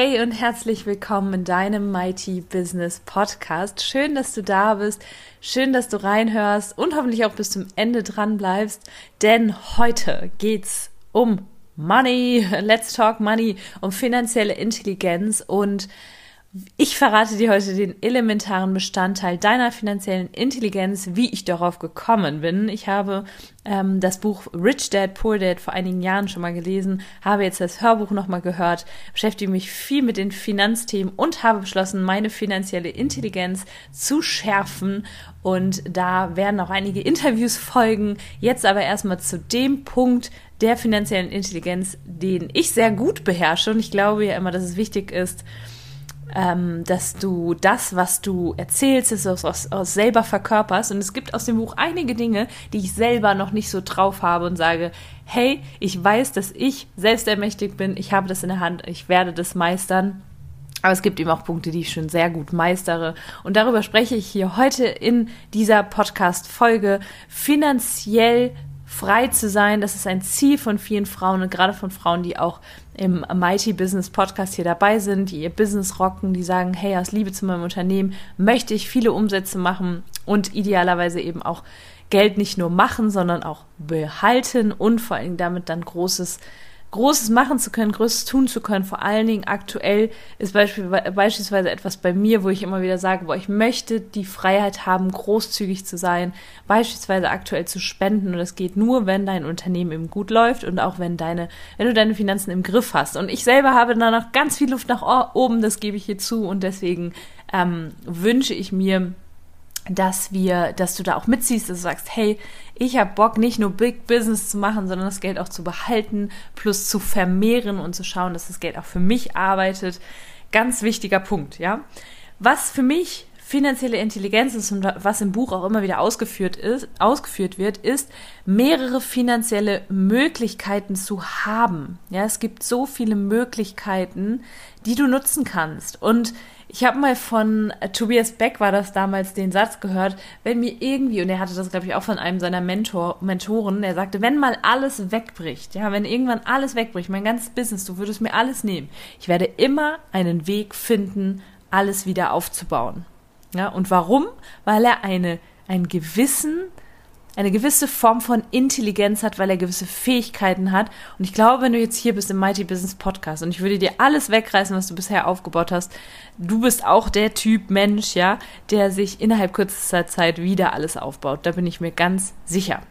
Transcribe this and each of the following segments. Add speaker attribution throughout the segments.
Speaker 1: Hey und herzlich willkommen in deinem Mighty Business Podcast. Schön, dass du da bist. Schön, dass du reinhörst und hoffentlich auch bis zum Ende dran bleibst, denn heute geht's um Money. Let's talk Money, um finanzielle Intelligenz und ich verrate dir heute den elementaren Bestandteil deiner finanziellen Intelligenz, wie ich darauf gekommen bin. Ich habe ähm, das Buch Rich Dad, Poor Dad vor einigen Jahren schon mal gelesen, habe jetzt das Hörbuch nochmal gehört, beschäftige mich viel mit den Finanzthemen und habe beschlossen, meine finanzielle Intelligenz zu schärfen. Und da werden auch einige Interviews folgen. Jetzt aber erstmal zu dem Punkt, der finanziellen Intelligenz, den ich sehr gut beherrsche. Und ich glaube ja immer, dass es wichtig ist, ähm, dass du das, was du erzählst, ist aus, aus, aus selber verkörperst. Und es gibt aus dem Buch einige Dinge, die ich selber noch nicht so drauf habe und sage, hey, ich weiß, dass ich selbst ermächtigt bin, ich habe das in der Hand, ich werde das meistern. Aber es gibt eben auch Punkte, die ich schon sehr gut meistere. Und darüber spreche ich hier heute in dieser Podcast-Folge. Finanziell frei zu sein, das ist ein Ziel von vielen Frauen und gerade von Frauen, die auch im Mighty Business Podcast hier dabei sind, die ihr Business rocken, die sagen, hey, aus Liebe zu meinem Unternehmen möchte ich viele Umsätze machen und idealerweise eben auch Geld nicht nur machen, sondern auch behalten und vor allem damit dann großes Großes machen zu können, Großes tun zu können. Vor allen Dingen aktuell ist beispielsweise etwas bei mir, wo ich immer wieder sage, wo ich möchte die Freiheit haben, großzügig zu sein, beispielsweise aktuell zu spenden. Und das geht nur, wenn dein Unternehmen eben gut läuft und auch wenn deine, wenn du deine Finanzen im Griff hast. Und ich selber habe da noch ganz viel Luft nach oben, das gebe ich hier zu. Und deswegen ähm, wünsche ich mir, dass wir, dass du da auch mitziehst, dass du sagst, hey, ich habe Bock, nicht nur Big Business zu machen, sondern das Geld auch zu behalten, plus zu vermehren und zu schauen, dass das Geld auch für mich arbeitet. Ganz wichtiger Punkt, ja. Was für mich finanzielle Intelligenz ist und was im Buch auch immer wieder ausgeführt ist, ausgeführt wird, ist mehrere finanzielle Möglichkeiten zu haben. Ja, es gibt so viele Möglichkeiten, die du nutzen kannst und ich habe mal von äh, Tobias Beck war das damals den Satz gehört, wenn mir irgendwie, und er hatte das, glaube ich, auch von einem seiner Mentor, Mentoren, der sagte, wenn mal alles wegbricht, ja, wenn irgendwann alles wegbricht, mein ganzes Business, du würdest mir alles nehmen, ich werde immer einen Weg finden, alles wieder aufzubauen. Ja, und warum? Weil er eine, einen gewissen eine gewisse Form von Intelligenz hat, weil er gewisse Fähigkeiten hat. Und ich glaube, wenn du jetzt hier bist im Mighty Business Podcast und ich würde dir alles wegreißen, was du bisher aufgebaut hast, du bist auch der Typ Mensch, ja, der sich innerhalb kürzester Zeit wieder alles aufbaut. Da bin ich mir ganz sicher.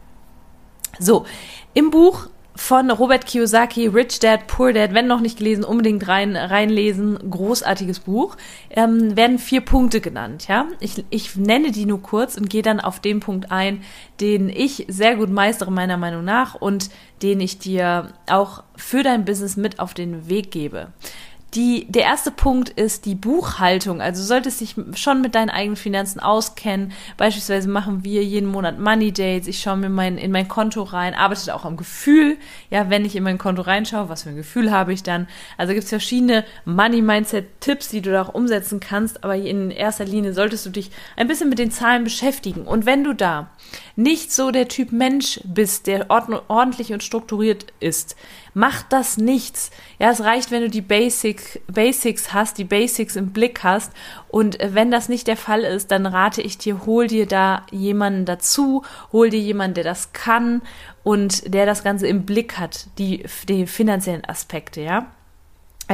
Speaker 1: So, im Buch von Robert Kiyosaki, Rich Dad, Poor Dad, wenn noch nicht gelesen, unbedingt rein, reinlesen, großartiges Buch, ähm, werden vier Punkte genannt, ja. Ich, ich nenne die nur kurz und gehe dann auf den Punkt ein, den ich sehr gut meistere, meiner Meinung nach, und den ich dir auch für dein Business mit auf den Weg gebe. Die, der erste Punkt ist die Buchhaltung. Also du solltest dich schon mit deinen eigenen Finanzen auskennen. Beispielsweise machen wir jeden Monat Money Dates. Ich schaue mir mein, in mein Konto rein, arbeite auch am Gefühl. Ja, wenn ich in mein Konto reinschaue, was für ein Gefühl habe ich dann? Also gibt es verschiedene Money Mindset Tipps, die du da auch umsetzen kannst. Aber in erster Linie solltest du dich ein bisschen mit den Zahlen beschäftigen. Und wenn du da nicht so der Typ Mensch bist, der ordentlich und strukturiert ist, macht das nichts. Ja, es reicht, wenn du die Basic, Basics hast, die Basics im Blick hast. Und wenn das nicht der Fall ist, dann rate ich dir, hol dir da jemanden dazu, hol dir jemanden, der das kann und der das Ganze im Blick hat, die, die finanziellen Aspekte, ja.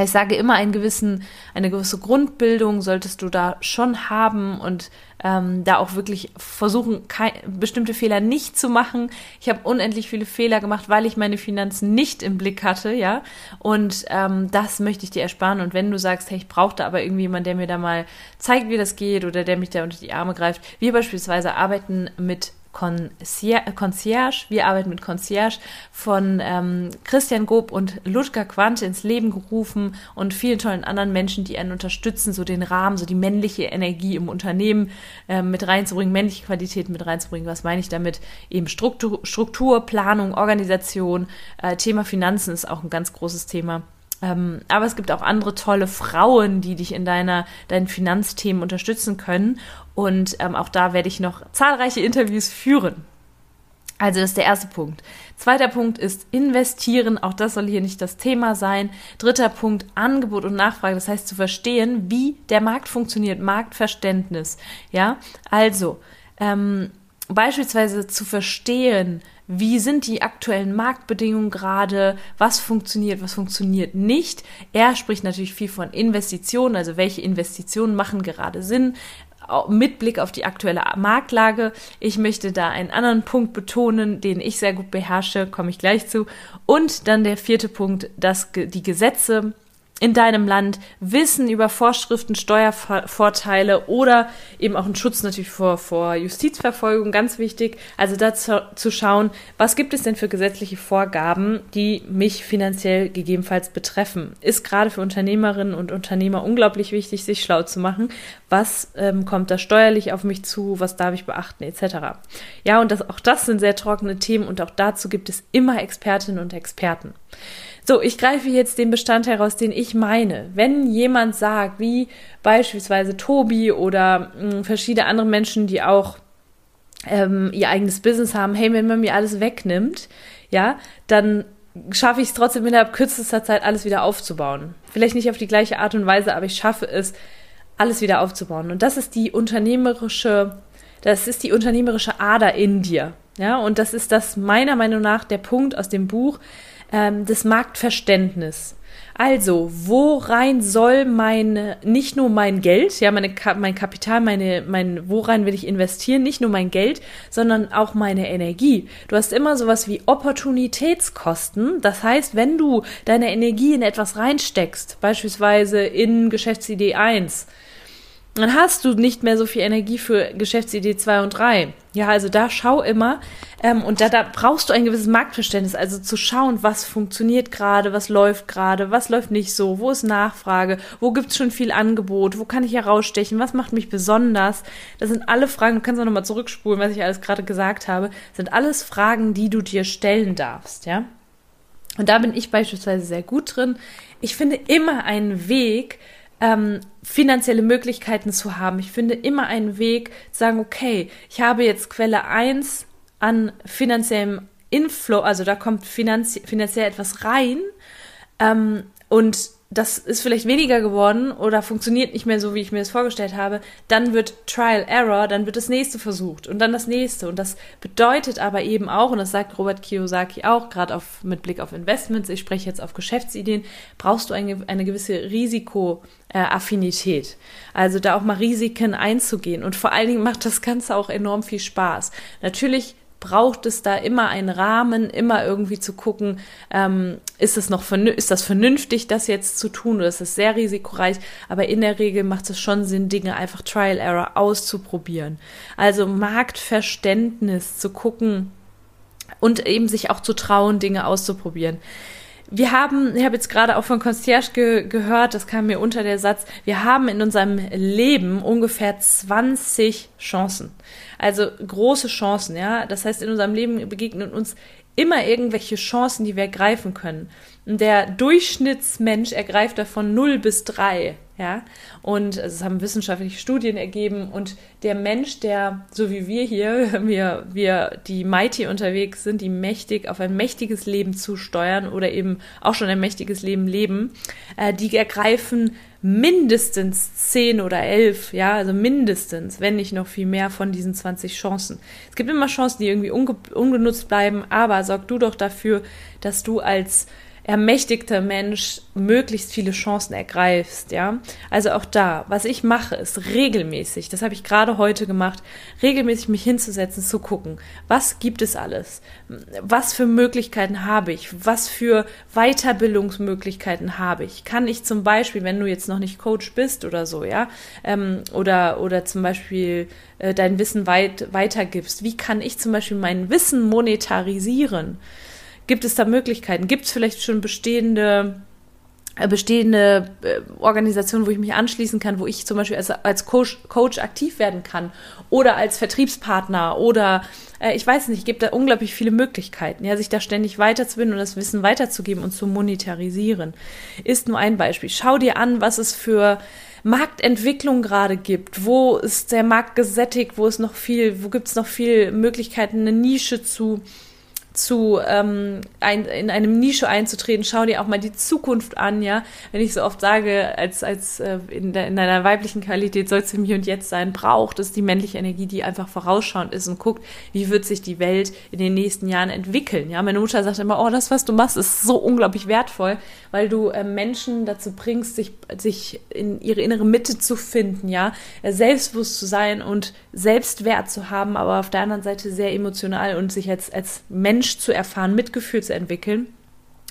Speaker 1: Ich sage immer, einen gewissen, eine gewisse Grundbildung solltest du da schon haben und ähm, da auch wirklich versuchen, kein, bestimmte Fehler nicht zu machen. Ich habe unendlich viele Fehler gemacht, weil ich meine Finanzen nicht im Blick hatte, ja. Und ähm, das möchte ich dir ersparen. Und wenn du sagst, hey, ich brauche da aber irgendwie jemanden, der mir da mal zeigt, wie das geht oder der mich da unter die Arme greift. Wir beispielsweise arbeiten mit Concierge. Wir arbeiten mit Concierge von ähm, Christian Gob und Ludger Quante ins Leben gerufen und vielen tollen anderen Menschen, die einen unterstützen, so den Rahmen, so die männliche Energie im Unternehmen äh, mit reinzubringen, männliche Qualitäten mit reinzubringen. Was meine ich damit? Eben Struktur, Struktur Planung, Organisation, äh, Thema Finanzen ist auch ein ganz großes Thema. Ähm, aber es gibt auch andere tolle Frauen, die dich in deiner, deinen Finanzthemen unterstützen können. Und ähm, auch da werde ich noch zahlreiche Interviews führen. Also das ist der erste Punkt. Zweiter Punkt ist investieren. Auch das soll hier nicht das Thema sein. Dritter Punkt Angebot und Nachfrage. Das heißt zu verstehen, wie der Markt funktioniert. Marktverständnis. Ja, also ähm, beispielsweise zu verstehen, wie sind die aktuellen Marktbedingungen gerade, was funktioniert, was funktioniert nicht. Er spricht natürlich viel von Investitionen, also welche Investitionen machen gerade Sinn, mit Blick auf die aktuelle Marktlage. Ich möchte da einen anderen Punkt betonen, den ich sehr gut beherrsche, komme ich gleich zu. Und dann der vierte Punkt, dass die Gesetze in deinem Land, Wissen über Vorschriften, Steuervorteile oder eben auch einen Schutz natürlich vor, vor Justizverfolgung, ganz wichtig. Also dazu zu schauen, was gibt es denn für gesetzliche Vorgaben, die mich finanziell gegebenenfalls betreffen. Ist gerade für Unternehmerinnen und Unternehmer unglaublich wichtig, sich schlau zu machen. Was ähm, kommt da steuerlich auf mich zu? Was darf ich beachten? Etc. Ja, und das, auch das sind sehr trockene Themen und auch dazu gibt es immer Expertinnen und Experten. So, ich greife jetzt den Bestand heraus, den ich meine. Wenn jemand sagt, wie beispielsweise Tobi oder mh, hm, verschiedene andere Menschen, die auch ähm, ihr eigenes Business haben, hey, wenn man mir alles wegnimmt, ja, dann schaffe ich es trotzdem innerhalb kürzester Zeit alles wieder aufzubauen. Vielleicht nicht auf die gleiche Art und Weise, aber ich schaffe es, alles wieder aufzubauen. Und das ist die unternehmerische, das ist die unternehmerische Ader in dir. Ja, und das ist das meiner Meinung nach der Punkt aus dem Buch, ähm, das Marktverständnis. Also, worein soll mein, nicht nur mein Geld, ja, meine, mein Kapital, meine, mein, worein will ich investieren, nicht nur mein Geld, sondern auch meine Energie. Du hast immer sowas wie Opportunitätskosten. Das heißt, wenn du deine Energie in etwas reinsteckst, beispielsweise in Geschäftsidee 1, dann hast du nicht mehr so viel Energie für Geschäftsidee 2 und 3. Ja, also da schau immer, ähm, und da, da brauchst du ein gewisses Marktverständnis, also zu schauen, was funktioniert gerade, was läuft gerade, was läuft nicht so, wo ist Nachfrage, wo gibt's schon viel Angebot, wo kann ich herausstechen, was macht mich besonders. Das sind alle Fragen, du kannst auch nochmal zurückspulen, was ich alles gerade gesagt habe, sind alles Fragen, die du dir stellen darfst, ja. Und da bin ich beispielsweise sehr gut drin. Ich finde immer einen Weg, ähm, finanzielle Möglichkeiten zu haben. Ich finde immer einen Weg sagen, okay, ich habe jetzt Quelle 1 an finanziellem Inflow, also da kommt finanzie finanziell etwas rein ähm, und das ist vielleicht weniger geworden oder funktioniert nicht mehr so, wie ich mir das vorgestellt habe, dann wird Trial Error, dann wird das nächste versucht und dann das nächste. Und das bedeutet aber eben auch, und das sagt Robert Kiyosaki auch, gerade auf, mit Blick auf Investments, ich spreche jetzt auf Geschäftsideen, brauchst du eine, eine gewisse Risikoaffinität. Also da auch mal Risiken einzugehen. Und vor allen Dingen macht das Ganze auch enorm viel Spaß. Natürlich braucht es da immer einen Rahmen, immer irgendwie zu gucken, ähm, ist es noch ist das vernünftig, das jetzt zu tun oder ist es sehr risikoreich? Aber in der Regel macht es schon Sinn, Dinge einfach Trial Error auszuprobieren. Also Marktverständnis zu gucken und eben sich auch zu trauen, Dinge auszuprobieren wir haben, ich habe jetzt gerade auch von Concierge ge gehört, das kam mir unter der Satz, wir haben in unserem Leben ungefähr 20 Chancen. Also große Chancen, ja. Das heißt, in unserem Leben begegnen uns immer irgendwelche Chancen, die wir ergreifen können. Der Durchschnittsmensch ergreift davon 0 bis 3. Ja, und es haben wissenschaftliche Studien ergeben und der Mensch, der, so wie wir hier, wir, wir, die Mighty unterwegs sind, die mächtig auf ein mächtiges Leben zusteuern oder eben auch schon ein mächtiges Leben leben, äh, die ergreifen mindestens 10 oder 11, ja, also mindestens, wenn nicht noch viel mehr von diesen 20 Chancen. Es gibt immer Chancen, die irgendwie unge ungenutzt bleiben, aber sorg du doch dafür, dass du als ermächtigter Mensch möglichst viele Chancen ergreifst, ja. Also auch da, was ich mache, ist regelmäßig, das habe ich gerade heute gemacht, regelmäßig mich hinzusetzen, zu gucken, was gibt es alles? Was für Möglichkeiten habe ich? Was für Weiterbildungsmöglichkeiten habe ich? Kann ich zum Beispiel, wenn du jetzt noch nicht Coach bist oder so, ja, ähm, oder, oder zum Beispiel äh, dein Wissen weit, weitergibst, wie kann ich zum Beispiel mein Wissen monetarisieren? Gibt es da Möglichkeiten? Gibt es vielleicht schon bestehende äh, bestehende äh, Organisationen, wo ich mich anschließen kann, wo ich zum Beispiel als, als Coach, Coach aktiv werden kann oder als Vertriebspartner oder äh, ich weiß nicht, es gibt da unglaublich viele Möglichkeiten, ja, sich da ständig weiterzubilden und das Wissen weiterzugeben und zu monetarisieren. Ist nur ein Beispiel. Schau dir an, was es für Marktentwicklung gerade gibt, wo ist der Markt gesättigt, wo ist noch viel, wo gibt es noch viel Möglichkeiten, eine Nische zu zu ähm, ein, in einem Nische einzutreten, schau dir auch mal die Zukunft an, ja. Wenn ich so oft sage, als, als äh, in, de, in deiner weiblichen Qualität sollst du im Hier und Jetzt sein, braucht es die männliche Energie, die einfach vorausschauend ist und guckt, wie wird sich die Welt in den nächsten Jahren entwickeln. Ja, meine Mutter sagt immer, oh, das, was du machst, ist so unglaublich wertvoll, weil du äh, Menschen dazu bringst, sich, sich in ihre innere Mitte zu finden, ja, äh, selbstbewusst zu sein und Selbstwert zu haben, aber auf der anderen Seite sehr emotional und sich als, als Mensch Mensch zu erfahren, Mitgefühl zu entwickeln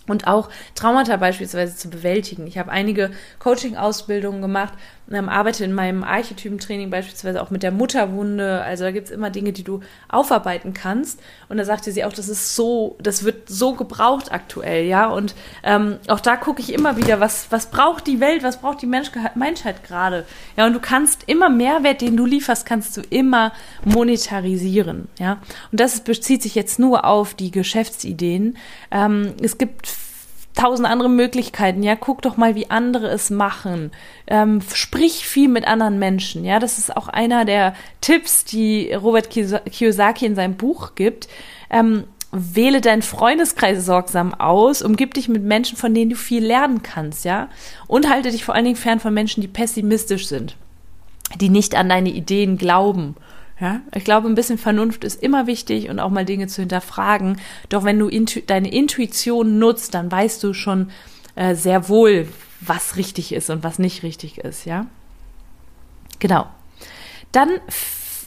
Speaker 1: und auch Traumata beispielsweise zu bewältigen. Ich habe einige Coaching-Ausbildungen gemacht ähm, arbeite in meinem Archetypentraining beispielsweise auch mit der Mutterwunde. Also da gibt es immer Dinge, die du aufarbeiten kannst. Und da sagte sie auch, das ist so, das wird so gebraucht aktuell, ja. Und ähm, auch da gucke ich immer wieder, was, was braucht die Welt, was braucht die Mensch Menschheit gerade. Ja, und du kannst immer Mehrwert, den du lieferst, kannst du immer monetarisieren, ja. Und das bezieht sich jetzt nur auf die Geschäftsideen. Ähm, es gibt tausend andere Möglichkeiten. Ja, guck doch mal, wie andere es machen. Ähm, sprich viel mit anderen Menschen. Ja, das ist auch einer der Tipps, die Robert Kiyosaki in seinem Buch gibt. Ähm, wähle deinen Freundeskreis sorgsam aus, umgib dich mit Menschen, von denen du viel lernen kannst, ja, und halte dich vor allen Dingen fern von Menschen, die pessimistisch sind, die nicht an deine Ideen glauben ja, ich glaube, ein bisschen Vernunft ist immer wichtig und auch mal Dinge zu hinterfragen. Doch wenn du intu deine Intuition nutzt, dann weißt du schon äh, sehr wohl, was richtig ist und was nicht richtig ist, ja. Genau. Dann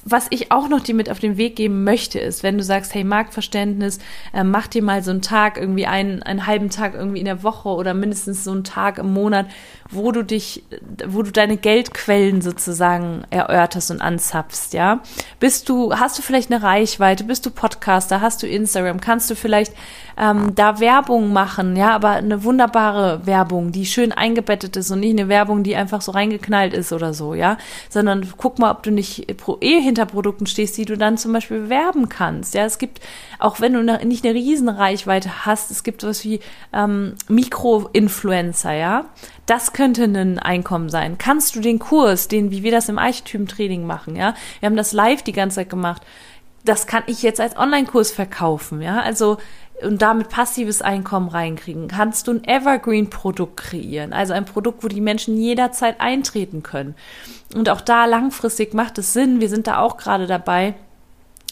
Speaker 1: was ich auch noch dir mit auf den Weg geben möchte, ist, wenn du sagst, hey, Marktverständnis, äh, mach dir mal so einen Tag, irgendwie einen, einen halben Tag irgendwie in der Woche oder mindestens so einen Tag im Monat, wo du dich, wo du deine Geldquellen sozusagen erörterst und anzapfst, ja. Bist du, hast du vielleicht eine Reichweite, bist du Podcaster, hast du Instagram, kannst du vielleicht ähm, da Werbung machen, ja, aber eine wunderbare Werbung, die schön eingebettet ist und nicht eine Werbung, die einfach so reingeknallt ist oder so, ja, sondern guck mal, ob du nicht pro eh hinter Produkten stehst, die du dann zum Beispiel bewerben kannst. Ja, es gibt, auch wenn du nicht eine Riesenreichweite hast, es gibt sowas wie ähm, Mikro-Influencer, ja. Das könnte ein Einkommen sein. Kannst du den Kurs, den, wie wir das im Archetypen-Training machen, ja? Wir haben das live die ganze Zeit gemacht. Das kann ich jetzt als Online-Kurs verkaufen, ja? Also, und damit passives Einkommen reinkriegen, kannst du ein Evergreen-Produkt kreieren, also ein Produkt, wo die Menschen jederzeit eintreten können. Und auch da langfristig macht es Sinn, wir sind da auch gerade dabei,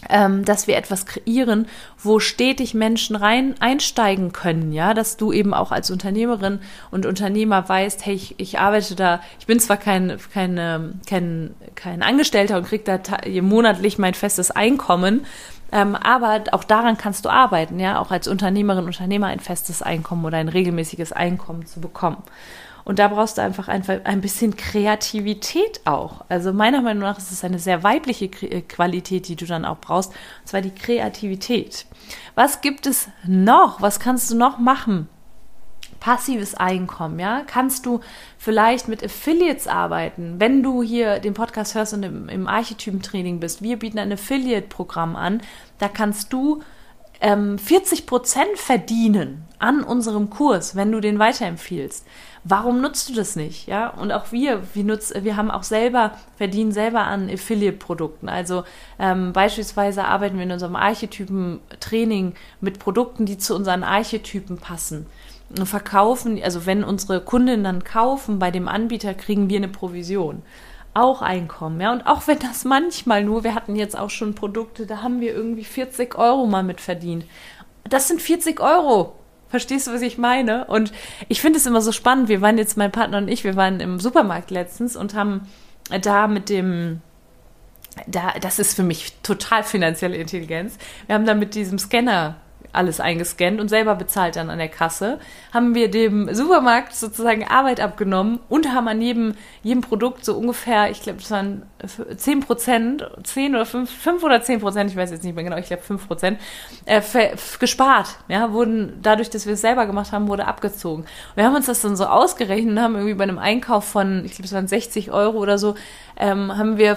Speaker 1: ähm, dass wir etwas kreieren, wo stetig Menschen rein einsteigen können, ja, dass du eben auch als Unternehmerin und Unternehmer weißt, hey, ich, ich arbeite da, ich bin zwar kein, kein, kein, kein Angestellter und krieg da monatlich mein festes Einkommen, ähm, aber auch daran kannst du arbeiten, ja, auch als Unternehmerin, Unternehmer ein festes Einkommen oder ein regelmäßiges Einkommen zu bekommen. Und da brauchst du einfach ein, bisschen Kreativität auch. Also meiner Meinung nach ist es eine sehr weibliche äh, Qualität, die du dann auch brauchst, und zwar die Kreativität. Was gibt es noch? Was kannst du noch machen? passives Einkommen, ja? Kannst du vielleicht mit Affiliates arbeiten, wenn du hier den Podcast hörst und im, im Archetypentraining bist. Wir bieten ein Affiliate-Programm an. Da kannst du ähm, 40 Prozent verdienen an unserem Kurs, wenn du den weiterempfiehlst. Warum nutzt du das nicht? Ja, und auch wir, wir nutzen, wir haben auch selber, verdienen selber an Affiliate-Produkten. Also ähm, beispielsweise arbeiten wir in unserem Archetypen-Training mit Produkten, die zu unseren Archetypen passen verkaufen, also wenn unsere Kundinnen dann kaufen bei dem Anbieter, kriegen wir eine Provision. Auch Einkommen, ja. Und auch wenn das manchmal nur, wir hatten jetzt auch schon Produkte, da haben wir irgendwie 40 Euro mal mit verdient. Das sind 40 Euro. Verstehst du, was ich meine? Und ich finde es immer so spannend. Wir waren jetzt, mein Partner und ich, wir waren im Supermarkt letztens und haben da mit dem, da, das ist für mich total finanzielle Intelligenz. Wir haben da mit diesem Scanner alles eingescannt und selber bezahlt dann an der Kasse, haben wir dem Supermarkt sozusagen Arbeit abgenommen und haben an jedem, jedem Produkt so ungefähr, ich glaube, das waren 10 Prozent, 10 oder 5, 5 oder 10 Prozent, ich weiß jetzt nicht mehr genau, ich glaube 5 Prozent, äh, gespart. Ja, wurden, dadurch, dass wir es selber gemacht haben, wurde abgezogen. Und wir haben uns das dann so ausgerechnet und haben irgendwie bei einem Einkauf von, ich glaube, es waren 60 Euro oder so, ähm, haben wir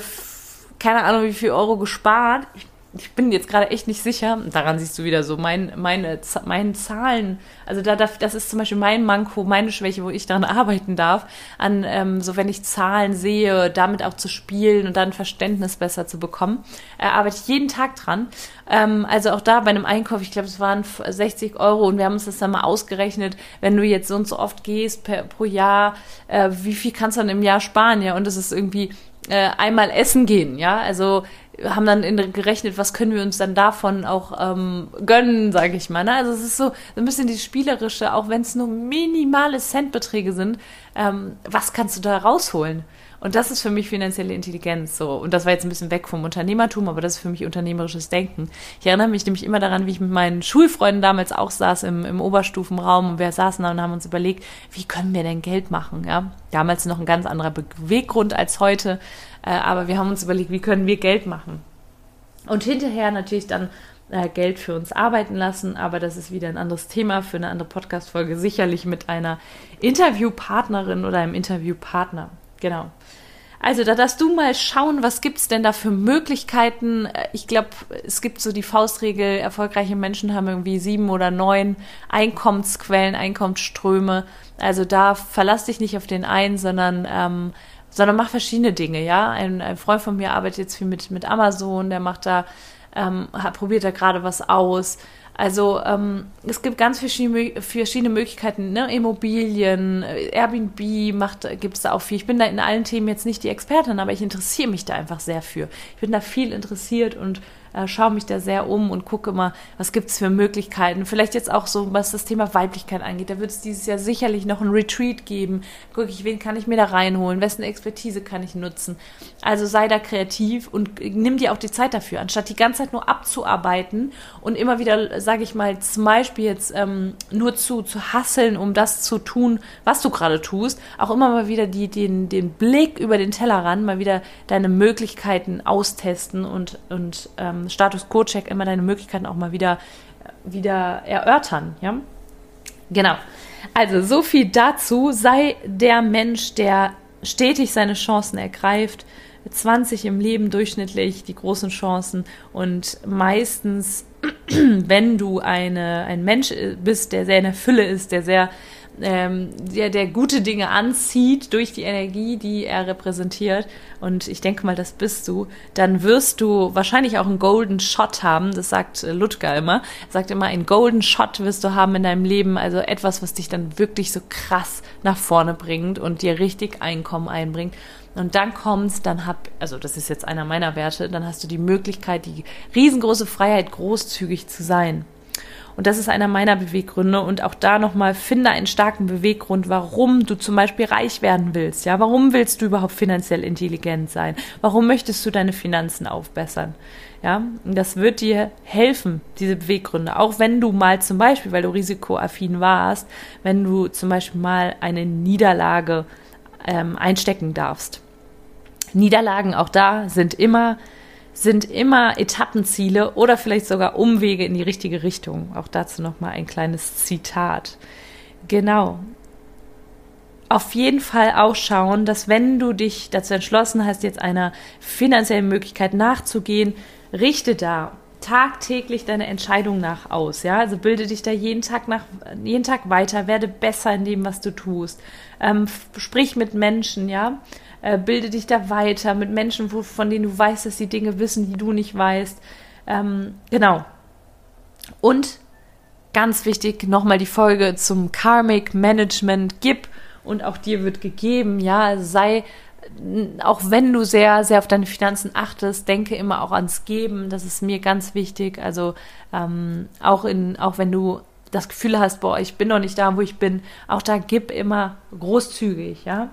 Speaker 1: keine Ahnung, wie viel Euro gespart. Ich ich bin jetzt gerade echt nicht sicher. Daran siehst du wieder so mein, meine, meine Zahlen. Also da, das ist zum Beispiel mein Manko, meine Schwäche, wo ich daran arbeiten darf. An ähm, so wenn ich Zahlen sehe, damit auch zu spielen und dann Verständnis besser zu bekommen, äh, arbeite ich jeden Tag dran. Ähm, also auch da bei einem Einkauf, ich glaube, es waren 60 Euro und wir haben uns das dann mal ausgerechnet, wenn du jetzt so und so oft gehst per, pro Jahr, äh, wie viel kannst du dann im Jahr sparen? Ja, und das ist irgendwie äh, einmal essen gehen, ja, also haben dann gerechnet, was können wir uns dann davon auch ähm, gönnen, sage ich mal. Ne? Also es ist so ein bisschen die spielerische, auch wenn es nur minimale Centbeträge sind, ähm, was kannst du da rausholen? Und das ist für mich finanzielle Intelligenz so. Und das war jetzt ein bisschen weg vom Unternehmertum, aber das ist für mich unternehmerisches Denken. Ich erinnere mich nämlich immer daran, wie ich mit meinen Schulfreunden damals auch saß im, im Oberstufenraum und wir saßen da und haben uns überlegt, wie können wir denn Geld machen? Ja, damals noch ein ganz anderer Beweggrund als heute. Äh, aber wir haben uns überlegt, wie können wir Geld machen? Und hinterher natürlich dann äh, Geld für uns arbeiten lassen, aber das ist wieder ein anderes Thema für eine andere Podcast-Folge, sicherlich mit einer Interviewpartnerin oder einem Interviewpartner. Genau. Also da darfst du mal schauen, was gibt es denn da für Möglichkeiten. Äh, ich glaube, es gibt so die Faustregel, erfolgreiche Menschen haben irgendwie sieben oder neun Einkommensquellen, Einkommensströme. Also da verlass dich nicht auf den einen, sondern ähm, sondern mach verschiedene Dinge, ja. Ein, ein Freund von mir arbeitet jetzt viel mit, mit Amazon, der macht da, ähm, hat, probiert da gerade was aus. Also ähm, es gibt ganz verschiedene, Möglichkeiten, ne? Immobilien, Airbnb macht, gibt es da auch viel. Ich bin da in allen Themen jetzt nicht die Expertin, aber ich interessiere mich da einfach sehr für. Ich bin da viel interessiert und äh, schaue mich da sehr um und gucke mal, was gibt es für Möglichkeiten. Vielleicht jetzt auch so, was das Thema Weiblichkeit angeht. Da wird es dieses Jahr sicherlich noch ein Retreat geben. Gucke ich, wen kann ich mir da reinholen? Wessen Expertise kann ich nutzen? Also sei da kreativ und nimm dir auch die Zeit dafür, anstatt die ganze Zeit nur abzuarbeiten und immer wieder, sage ich mal, zum Beispiel jetzt ähm, nur zu, zu hasseln, um das zu tun, was du gerade tust, auch immer mal wieder die, den, den Blick über den Tellerrand, mal wieder deine Möglichkeiten austesten und, und ähm, Status Quo-Check immer deine Möglichkeiten auch mal wieder, wieder erörtern, ja? Genau. Also, so viel dazu. Sei der Mensch, der stetig seine Chancen ergreift. 20 im Leben durchschnittlich, die großen Chancen. Und meistens, wenn du eine, ein Mensch bist, der sehr in der Fülle ist, der sehr ähm, der, der gute Dinge anzieht durch die Energie, die er repräsentiert, und ich denke mal, das bist du, dann wirst du wahrscheinlich auch einen Golden Shot haben. Das sagt äh, Ludger immer. Er sagt immer, einen Golden Shot wirst du haben in deinem Leben. Also etwas, was dich dann wirklich so krass nach vorne bringt und dir richtig Einkommen einbringt. Und dann kommst, dann hab, also das ist jetzt einer meiner Werte, dann hast du die Möglichkeit, die riesengroße Freiheit, großzügig zu sein. Und das ist einer meiner Beweggründe. Und auch da nochmal, finde einen starken Beweggrund, warum du zum Beispiel reich werden willst. Ja, warum willst du überhaupt finanziell intelligent sein? Warum möchtest du deine Finanzen aufbessern? Ja, und das wird dir helfen, diese Beweggründe. Auch wenn du mal zum Beispiel, weil du risikoaffin warst, wenn du zum Beispiel mal eine Niederlage ähm, einstecken darfst. Niederlagen auch da sind immer sind immer Etappenziele oder vielleicht sogar Umwege in die richtige Richtung. Auch dazu nochmal ein kleines Zitat. Genau. Auf jeden Fall auch schauen, dass wenn du dich dazu entschlossen hast, jetzt einer finanziellen Möglichkeit nachzugehen, richte da tagtäglich deine Entscheidung nach aus, ja, also bilde dich da jeden Tag nach, jeden Tag weiter, werde besser in dem, was du tust, ähm, sprich mit Menschen, ja, äh, bilde dich da weiter mit Menschen, wo, von denen du weißt, dass sie Dinge wissen, die du nicht weißt. Ähm, genau. Und ganz wichtig, nochmal die Folge zum Karmic Management. Gib und auch dir wird gegeben. Ja, sei, auch wenn du sehr, sehr auf deine Finanzen achtest, denke immer auch ans Geben. Das ist mir ganz wichtig. Also ähm, auch in, auch wenn du das Gefühl hast, boah, ich bin noch nicht da, wo ich bin, auch da gib immer großzügig, ja.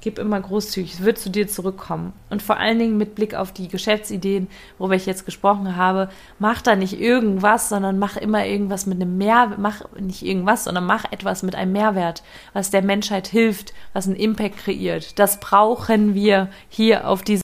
Speaker 1: Gib immer großzügig, es wird zu dir zurückkommen. Und vor allen Dingen mit Blick auf die Geschäftsideen, worüber ich jetzt gesprochen habe, mach da nicht irgendwas, sondern mach immer irgendwas mit einem Mehrwert, mach nicht irgendwas, sondern mach etwas mit einem Mehrwert, was der Menschheit hilft, was einen Impact kreiert. Das brauchen wir hier auf dieser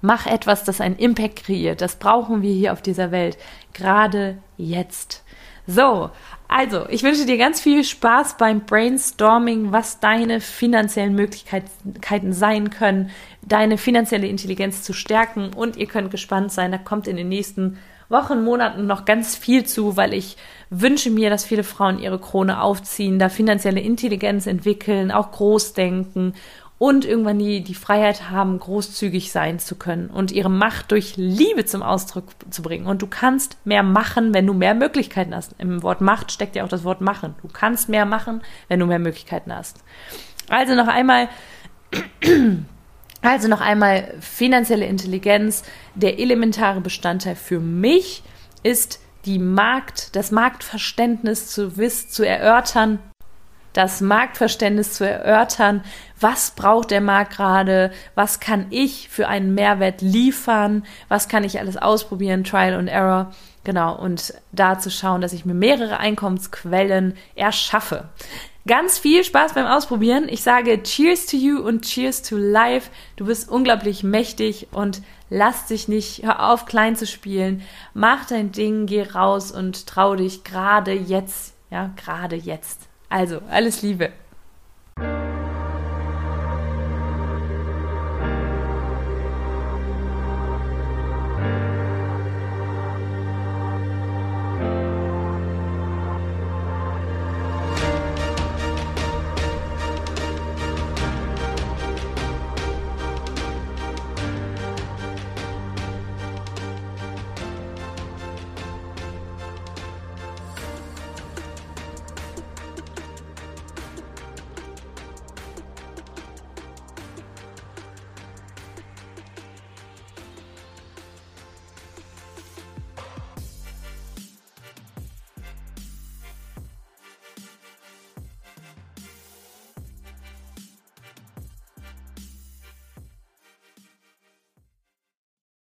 Speaker 1: Mach etwas, das einen Impact kreiert. Das brauchen wir hier auf dieser Welt. Gerade jetzt. So, also, ich wünsche dir ganz viel Spaß beim Brainstorming, was deine finanziellen Möglichkeiten sein können, deine finanzielle Intelligenz zu stärken. Und ihr könnt gespannt sein, da kommt in den nächsten Wochen, Monaten noch ganz viel zu, weil ich wünsche mir, dass viele Frauen ihre Krone aufziehen, da finanzielle Intelligenz entwickeln, auch groß denken und irgendwann die, die Freiheit haben, großzügig sein zu können und ihre Macht durch Liebe zum Ausdruck zu bringen. Und du kannst mehr machen, wenn du mehr Möglichkeiten hast. Im Wort Macht steckt ja auch das Wort machen. Du kannst mehr machen, wenn du mehr Möglichkeiten hast. Also noch einmal, also noch einmal finanzielle Intelligenz. Der elementare Bestandteil für mich ist die Markt, das Marktverständnis zu wissen, zu erörtern, das Marktverständnis zu erörtern, was braucht der Markt gerade, was kann ich für einen Mehrwert liefern, was kann ich alles ausprobieren, Trial and Error, genau, und da zu schauen, dass ich mir mehrere Einkommensquellen erschaffe. Ganz viel Spaß beim Ausprobieren. Ich sage Cheers to you und Cheers to life. Du bist unglaublich mächtig und lass dich nicht, hör auf, klein zu spielen. Mach dein Ding, geh raus und trau dich gerade jetzt, ja, gerade jetzt. Also, alles Liebe.